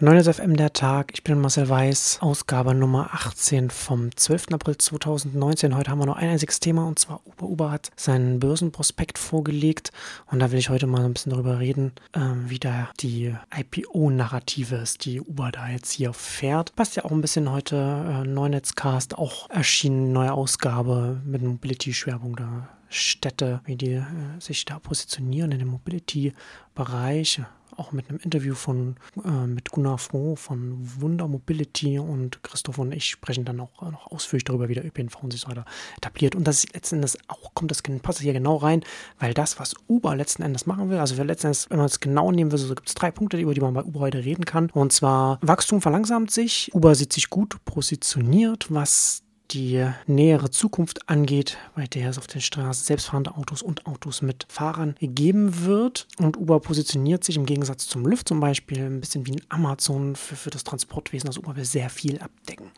9 FM der Tag, ich bin Marcel Weiß, Ausgabe Nummer 18 vom 12. April 2019. Heute haben wir noch ein einziges Thema und zwar Uber. Uber hat seinen Börsenprospekt vorgelegt und da will ich heute mal ein bisschen darüber reden, äh, wie da die IPO-Narrative ist, die Uber da jetzt hier fährt. Passt ja auch ein bisschen heute äh, Neunetzcast, auch erschienen, neue Ausgabe mit Mobility-Schwerpunkt da. Städte, wie die äh, sich da positionieren in dem Mobility-Bereich auch mit einem Interview von äh, mit Gunnar Froh von Wunder Mobility und Christoph und ich sprechen dann auch äh, noch ausführlich darüber, wie der ÖPNV und sich weiter etabliert. Und das ist letzten Endes auch, kommt das passt hier genau rein, weil das, was Uber letzten Endes machen will, also für letzten Endes, wenn man es genau nehmen will, so gibt es drei Punkte, über die man bei Uber heute reden kann. Und zwar Wachstum verlangsamt sich, Uber sieht sich gut positioniert, was die nähere Zukunft angeht, bei der es auf den Straßen selbstfahrende Autos und Autos mit Fahrern geben wird. Und Uber positioniert sich im Gegensatz zum Lyft zum Beispiel ein bisschen wie ein Amazon für, für das Transportwesen. Also Uber will sehr viel abdecken.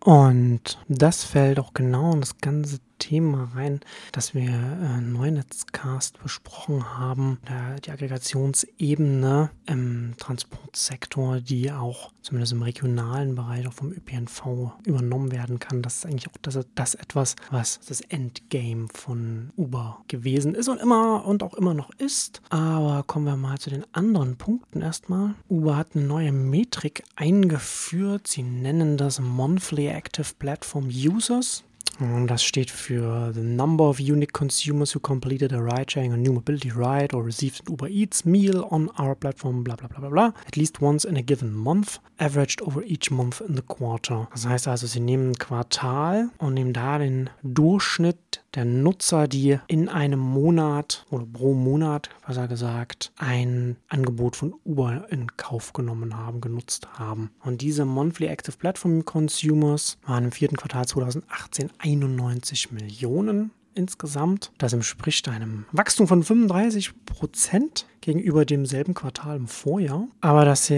Und das fällt auch genau in das ganze Thema rein, das wir äh, Neunetzcast besprochen haben, die Aggregationsebene im Transportsektor, die auch zumindest im regionalen Bereich auch vom ÖPNV übernommen werden kann. Das ist eigentlich auch das, das etwas, was das Endgame von Uber gewesen ist und immer und auch immer noch ist. Aber kommen wir mal zu den anderen Punkten erstmal. Uber hat eine neue Metrik eingeführt. Sie nennen das Monthly Active Platform Users. Und das steht für the number of unique consumers who completed a ride-sharing or new mobility ride or received an Uber Eats meal on our platform, bla bla bla bla bla, at least once in a given month, averaged over each month in the quarter. Das heißt also, sie nehmen ein Quartal und nehmen da den Durchschnitt der Nutzer, die in einem Monat oder pro Monat, was er gesagt, ein Angebot von Uber in Kauf genommen haben, genutzt haben. Und diese Monthly Active Platform Consumers waren im vierten Quartal 2018 91 Millionen insgesamt. Das entspricht einem Wachstum von 35 Prozent gegenüber demselben Quartal im Vorjahr. Aber das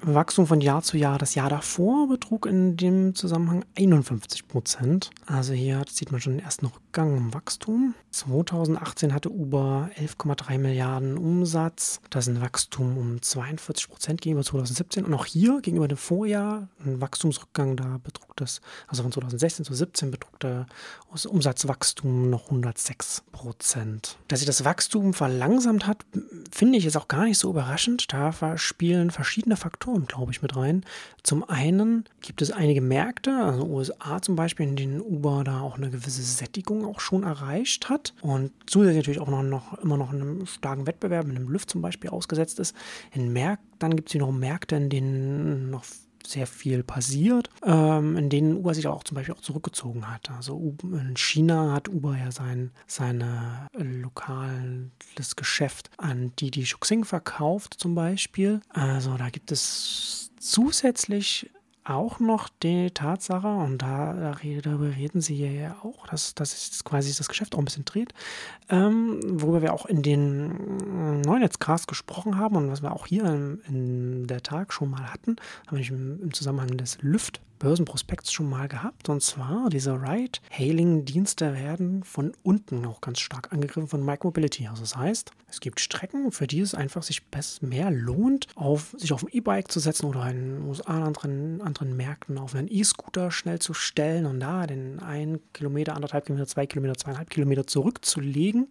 Wachstum von Jahr zu Jahr, das Jahr davor, betrug in dem Zusammenhang 51 Prozent. Also hier sieht man schon den ersten Rückgang im Wachstum. 2018 hatte Uber 11,3 Milliarden Umsatz. Das ist ein Wachstum um 42 Prozent gegenüber 2017. Und auch hier gegenüber dem Vorjahr ein Wachstumsrückgang, da betrug das, also von 2016 zu 2017 betrug der Umsatzwachstum noch 106 Prozent. Dass sich das Wachstum verlangsamt hat, finde ich jetzt auch gar nicht so überraschend. Da spielen verschiedene Faktoren, glaube ich, mit rein. Zum einen gibt es einige Märkte, also USA zum Beispiel, in denen Uber da auch eine gewisse Sättigung auch schon erreicht hat und zusätzlich natürlich auch noch, noch immer noch einem starken Wettbewerb, mit einem Lyft zum Beispiel ausgesetzt ist. In Märkten, dann gibt es hier noch Märkte, in denen noch sehr viel passiert, ähm, in denen Uber sich auch zum Beispiel auch zurückgezogen hat. Also in China hat Uber ja sein seine lokales Geschäft an Didi Shuxing verkauft zum Beispiel. Also da gibt es zusätzlich auch noch die Tatsache, und da, darüber reden sie ja auch, dass, dass sich quasi das Geschäft auch ein bisschen dreht, ähm, worüber wir auch in den Neunetzcast gesprochen haben und was wir auch hier in, in der Tag schon mal hatten, nicht im, im Zusammenhang des Lüft Börsenprospekts schon mal gehabt. Und zwar, diese Ride-Hailing-Dienste werden von unten auch ganz stark angegriffen von Micromobility. Also das heißt, es gibt Strecken, für die es einfach sich mehr lohnt, auf, sich auf ein E-Bike zu setzen oder in USA anderen, anderen Märkten auf einen E-Scooter schnell zu stellen und da den einen Kilometer, anderthalb Kilometer, zwei Kilometer, zweieinhalb Kilometer zurückzulegen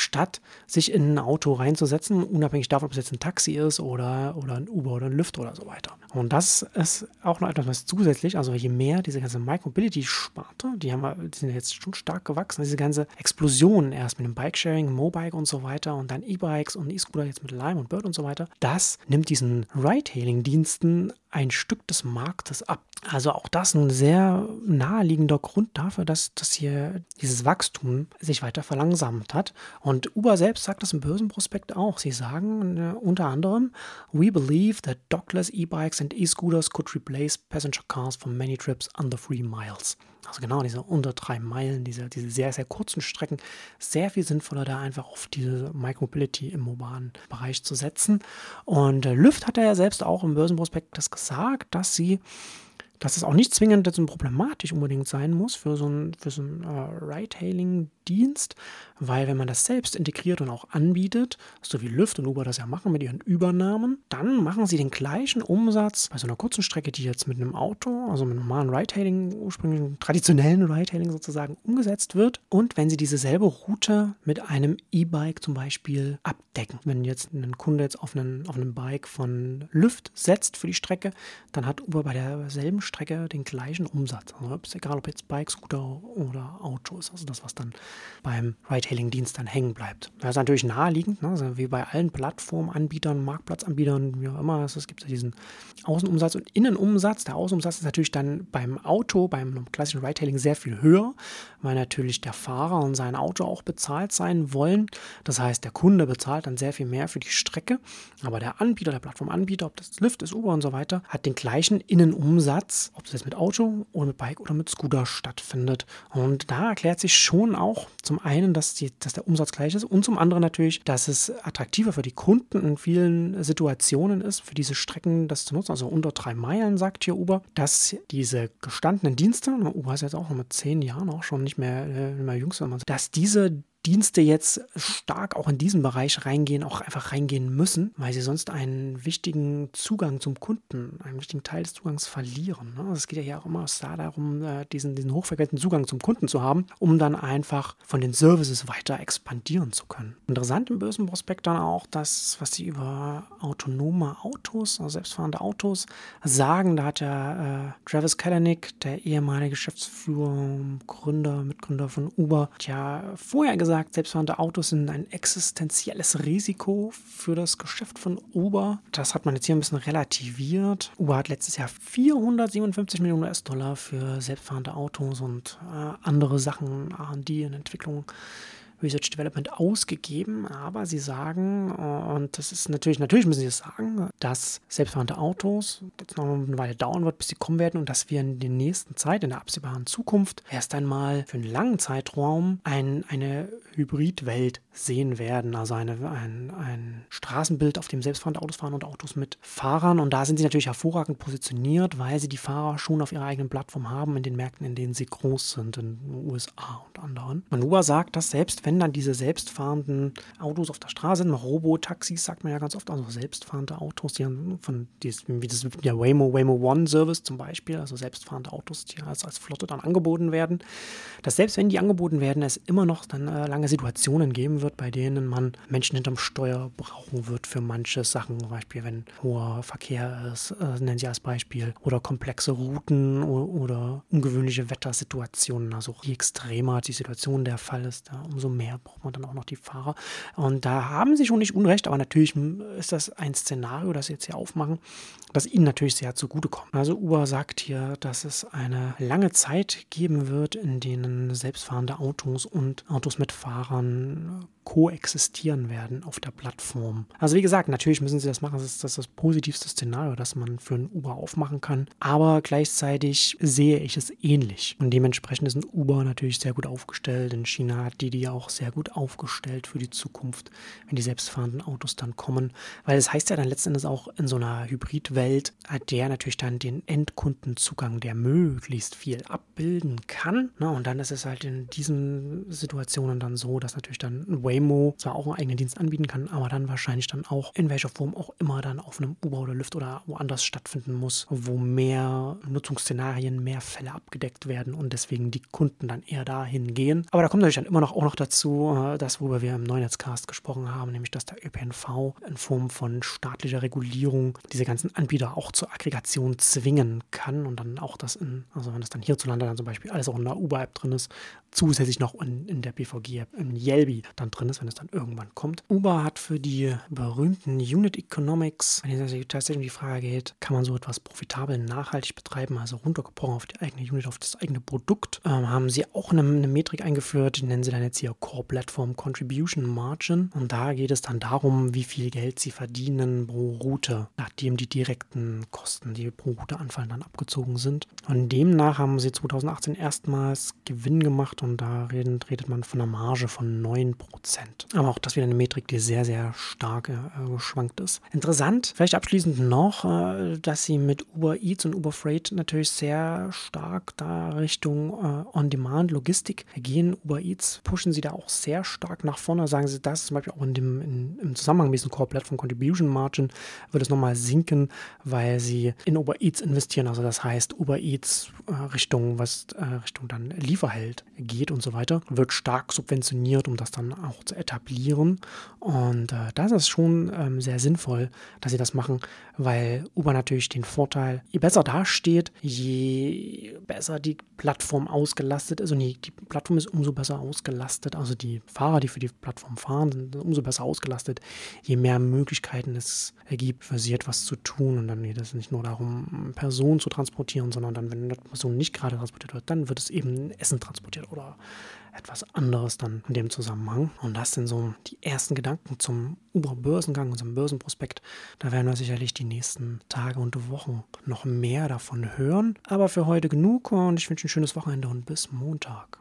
statt sich in ein Auto reinzusetzen, unabhängig davon, ob es jetzt ein Taxi ist oder, oder ein Uber oder ein Lyft oder so weiter. Und das ist auch noch etwas, was zusätzlich, also je mehr diese ganze Micromobility-Sparte, die haben wir, die sind jetzt schon stark gewachsen, diese ganze Explosion erst mit dem Bikesharing, Mobike und so weiter und dann E-Bikes und E-Scooter jetzt mit Lime und Bird und so weiter, das nimmt diesen Ride-Hailing-Diensten ein Stück des Marktes ab. Also auch das ein sehr naheliegender Grund dafür, dass, dass hier dieses Wachstum sich weiter verlangsamt hat. Und Uber selbst sagt das im Börsenprospekt auch. Sie sagen äh, unter anderem, We believe that dockless e-bikes and e-scooters could replace passenger cars for many trips under three miles. Also genau diese unter drei Meilen, diese, diese sehr, sehr kurzen Strecken, sehr viel sinnvoller da einfach auf diese Micromobility im urbanen Bereich zu setzen. Und äh, Lyft hat ja selbst auch im Börsenprospekt das gesagt, dass sie dass es auch nicht zwingend jetzt problematisch unbedingt sein muss für so ein, für so äh, Ride-Hailing-Dienst, weil wenn man das selbst integriert und auch anbietet, so wie Lyft und Uber das ja machen mit ihren Übernahmen, dann machen sie den gleichen Umsatz bei so einer kurzen Strecke, die jetzt mit einem Auto, also mit einem normalen Ride-Hailing, ursprünglich traditionellen Ride-Hailing sozusagen umgesetzt wird. Und wenn sie dieselbe Route mit einem E-Bike zum Beispiel abdecken. Wenn jetzt ein Kunde jetzt auf einen, auf einen Bike von Lyft setzt für die Strecke, dann hat Uber bei derselben Strecke den gleichen Umsatz. Also egal, ob jetzt Bike, Scooter oder Auto ist. Also das, was dann beim Ride-Hailing-Dienst dann hängen bleibt. Das ist natürlich naheliegend, ne? also wie bei allen Plattformanbietern, Marktplatzanbietern, wie auch immer. Also es gibt ja diesen Außenumsatz und Innenumsatz. Der Außenumsatz ist natürlich dann beim Auto, beim klassischen Ride-Hailing sehr viel höher, weil natürlich der Fahrer und sein Auto auch bezahlt sein wollen. Das heißt, der Kunde bezahlt dann sehr viel mehr für die Strecke, aber der Anbieter, der Plattformanbieter, ob das Lyft ist, Uber und so weiter, hat den gleichen Innenumsatz, ob das jetzt mit Auto oder mit Bike oder mit Scooter stattfindet. Und da erklärt sich schon auch zum einen, dass, die, dass der Umsatz gleich ist und zum anderen natürlich, dass es attraktiver für die Kunden in vielen Situationen ist, für diese Strecken das zu nutzen. Also unter drei Meilen, sagt hier Uber, dass diese gestandenen Dienste, Uber ist jetzt auch noch mit zehn Jahren auch schon nicht mehr, äh, mehr jüngst, dass diese Dienste jetzt stark auch in diesen Bereich reingehen, auch einfach reingehen müssen, weil sie sonst einen wichtigen Zugang zum Kunden, einen wichtigen Teil des Zugangs verlieren. Ne? Es geht ja hier auch immer darum, äh, diesen, diesen hochverqualten Zugang zum Kunden zu haben, um dann einfach von den Services weiter expandieren zu können. Interessant im Börsenprospekt dann auch das, was sie über autonome Autos, also selbstfahrende Autos sagen. Da hat ja äh, Travis Kalanick, der ehemalige Geschäftsführer, Gründer, Mitgründer von Uber, ja vorher gesagt, gesagt, selbstfahrende Autos sind ein existenzielles Risiko für das Geschäft von Uber. Das hat man jetzt hier ein bisschen relativiert. Uber hat letztes Jahr 457 Millionen US-Dollar für selbstfahrende Autos und äh, andere Sachen, R&D in Entwicklung Research Development ausgegeben, aber sie sagen, äh, und das ist natürlich, natürlich müssen sie es das sagen, dass selbstfahrende Autos jetzt noch eine Weile dauern wird, bis sie kommen werden und dass wir in der nächsten Zeit, in der absehbaren Zukunft, erst einmal für einen langen Zeitraum ein, eine Hybridwelt sehen werden. Also eine, ein, ein Straßenbild, auf dem selbstfahrende Autos fahren und Autos mit Fahrern. Und da sind sie natürlich hervorragend positioniert, weil sie die Fahrer schon auf ihrer eigenen Plattform haben in den Märkten, in denen sie groß sind, in den USA und anderen. Manuba sagt, dass selbst wenn wenn dann diese selbstfahrenden Autos auf der Straße sind, Robotaxis sagt man ja ganz oft, also selbstfahrende Autos, die von wie das ja Waymo, Waymo One Service zum Beispiel, also selbstfahrende Autos, die als, als Flotte dann angeboten werden, dass selbst wenn die angeboten werden, es immer noch dann äh, lange Situationen geben wird, bei denen man Menschen hinterm Steuer brauchen wird für manche Sachen, zum Beispiel wenn hoher Verkehr ist, äh, nennen sie als Beispiel, oder komplexe Routen oder, oder ungewöhnliche Wettersituationen, also je extremer die Situation der Fall ist, ja, umso mehr braucht man dann auch noch die Fahrer. Und da haben sie schon nicht unrecht, aber natürlich ist das ein Szenario, das sie jetzt hier aufmachen, das ihnen natürlich sehr zugutekommt. Also Uber sagt hier, dass es eine lange Zeit geben wird, in denen selbstfahrende Autos und Autos mit Fahrern koexistieren werden auf der Plattform. Also wie gesagt, natürlich müssen sie das machen. Das ist das, das positivste Szenario, das man für ein Uber aufmachen kann. Aber gleichzeitig sehe ich es ähnlich. Und dementsprechend ist ein Uber natürlich sehr gut aufgestellt. In China hat die die auch sehr gut aufgestellt für die Zukunft, wenn die selbstfahrenden Autos dann kommen. Weil es das heißt ja dann letztendlich auch in so einer Hybridwelt, der natürlich dann den Endkundenzugang, der möglichst viel abbilden kann. Ne? Und dann ist es halt in diesen Situationen dann so, dass natürlich dann Waymo zwar auch einen eigenen Dienst anbieten kann, aber dann wahrscheinlich dann auch in welcher Form auch immer dann auf einem Uber oder Lyft oder woanders stattfinden muss, wo mehr Nutzungsszenarien, mehr Fälle abgedeckt werden und deswegen die Kunden dann eher dahin gehen. Aber da kommt natürlich dann immer noch auch noch dazu, äh, das, worüber wir im Neunetzcast gesprochen haben, nämlich dass der ÖPNV in Form von staatlicher Regulierung diese ganzen Anbieter auch zur Aggregation zwingen kann und dann auch das in, also wenn das dann hierzulande dann zum Beispiel alles auch in der Uber-App drin ist, zusätzlich noch in, in der BVG-App, im Yelby dann drin ist, wenn es dann irgendwann kommt. Uber hat für die berühmten Unit Economics, wenn es tatsächlich um die Frage geht, kann man so etwas profitabel nachhaltig betreiben, also runtergebrochen auf die eigene Unit, auf das eigene Produkt, ähm, haben sie auch eine, eine Metrik eingeführt, die nennen sie dann jetzt hier Core Platform Contribution Margin. Und da geht es dann darum, wie viel Geld sie verdienen pro Route, nachdem die direkten Kosten, die pro Route anfallen, dann abgezogen sind. Und demnach haben sie 2018 erstmals Gewinn gemacht und da redet, man von einer Marge von 9%. Prozent. Aber auch das wieder eine Metrik, die sehr, sehr stark äh, geschwankt ist. Interessant, vielleicht abschließend noch, äh, dass sie mit Uber Eats und Uber Freight natürlich sehr stark da Richtung äh, On-Demand-Logistik gehen. Uber Eats pushen sie auch sehr stark nach vorne. Sagen sie, das zum Beispiel auch in dem, in, im Zusammenhang mit diesem Core Platform Contribution Margin wird es nochmal sinken, weil sie in Uber Eats investieren. Also das heißt, Uber Eats äh, Richtung, was äh, Richtung dann Lieferheld geht und so weiter, wird stark subventioniert, um das dann auch zu etablieren. Und äh, das ist schon ähm, sehr sinnvoll, dass sie das machen, weil Uber natürlich den Vorteil, je besser dasteht, je besser die Plattform ausgelastet ist und die, die Plattform ist umso besser ausgelastet, also die Fahrer, die für die Plattform fahren, sind umso besser ausgelastet, je mehr Möglichkeiten es ergibt, für sie etwas zu tun. Und dann geht es nicht nur darum, Personen zu transportieren, sondern dann, wenn eine Person nicht gerade transportiert wird, dann wird es eben Essen transportiert oder etwas anderes dann in dem Zusammenhang. Und das sind so die ersten Gedanken zum Uber-Börsengang, unserem Börsenprospekt. Da werden wir sicherlich die nächsten Tage und Wochen noch mehr davon hören. Aber für heute genug und ich wünsche ein schönes Wochenende und bis Montag.